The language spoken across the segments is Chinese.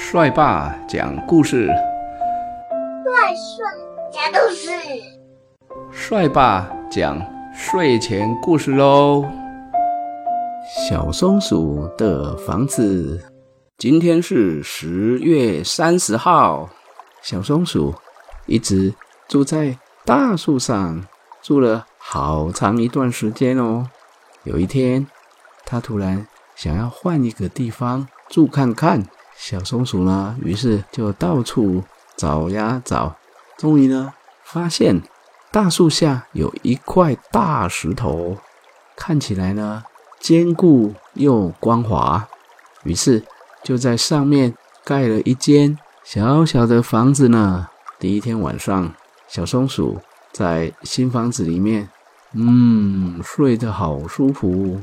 帅爸讲故事，帅帅讲故事，帅爸讲睡前故事喽。小松鼠的房子，今天是十月三十号。小松鼠一直住在大树上，住了好长一段时间哦。有一天，它突然想要换一个地方住看看。小松鼠呢，于是就到处找呀找，终于呢，发现大树下有一块大石头，看起来呢坚固又光滑，于是就在上面盖了一间小小的房子呢。第一天晚上，小松鼠在新房子里面，嗯，睡得好舒服。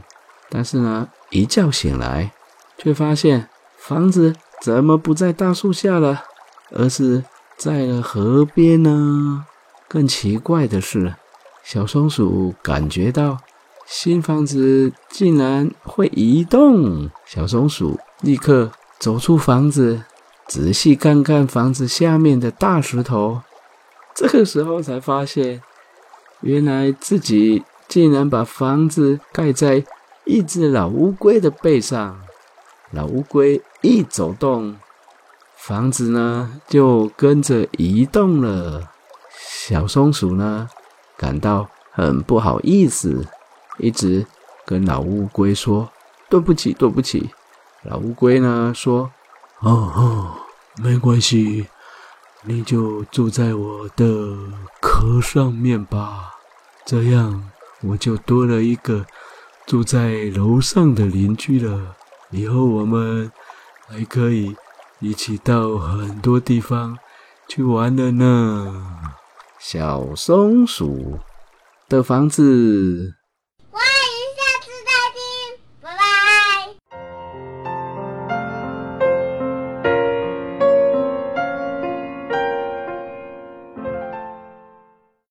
但是呢，一觉醒来，却发现房子。怎么不在大树下了，而是在了河边呢？更奇怪的是，小松鼠感觉到新房子竟然会移动。小松鼠立刻走出房子，仔细看看房子下面的大石头。这个时候才发现，原来自己竟然把房子盖在一只老乌龟的背上。老乌龟一走动，房子呢就跟着移动了。小松鼠呢感到很不好意思，一直跟老乌龟说：“对不起，对不起。”老乌龟呢说：“哦哦，没关系，你就住在我的壳上面吧，这样我就多了一个住在楼上的邻居了。”以后我们还可以一起到很多地方去玩了呢。小松鼠的房子。